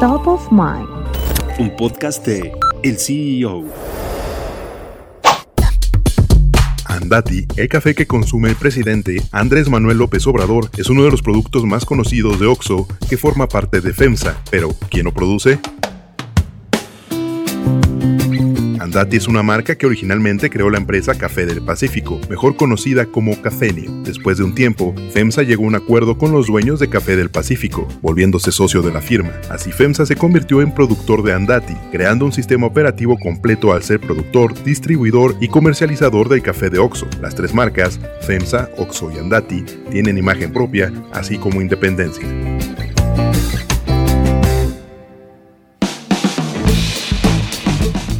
Top of Mind. Un podcast de El CEO. Andati, el café que consume el presidente Andrés Manuel López Obrador, es uno de los productos más conocidos de Oxo que forma parte de FEMSA. Pero, ¿quién lo produce? Andati es una marca que originalmente creó la empresa Café del Pacífico, mejor conocida como Cafenio. Después de un tiempo, FEMSA llegó a un acuerdo con los dueños de Café del Pacífico, volviéndose socio de la firma. Así FEMSA se convirtió en productor de Andati, creando un sistema operativo completo al ser productor, distribuidor y comercializador del café de Oxo. Las tres marcas, FEMSA, Oxo y Andati, tienen imagen propia, así como independencia.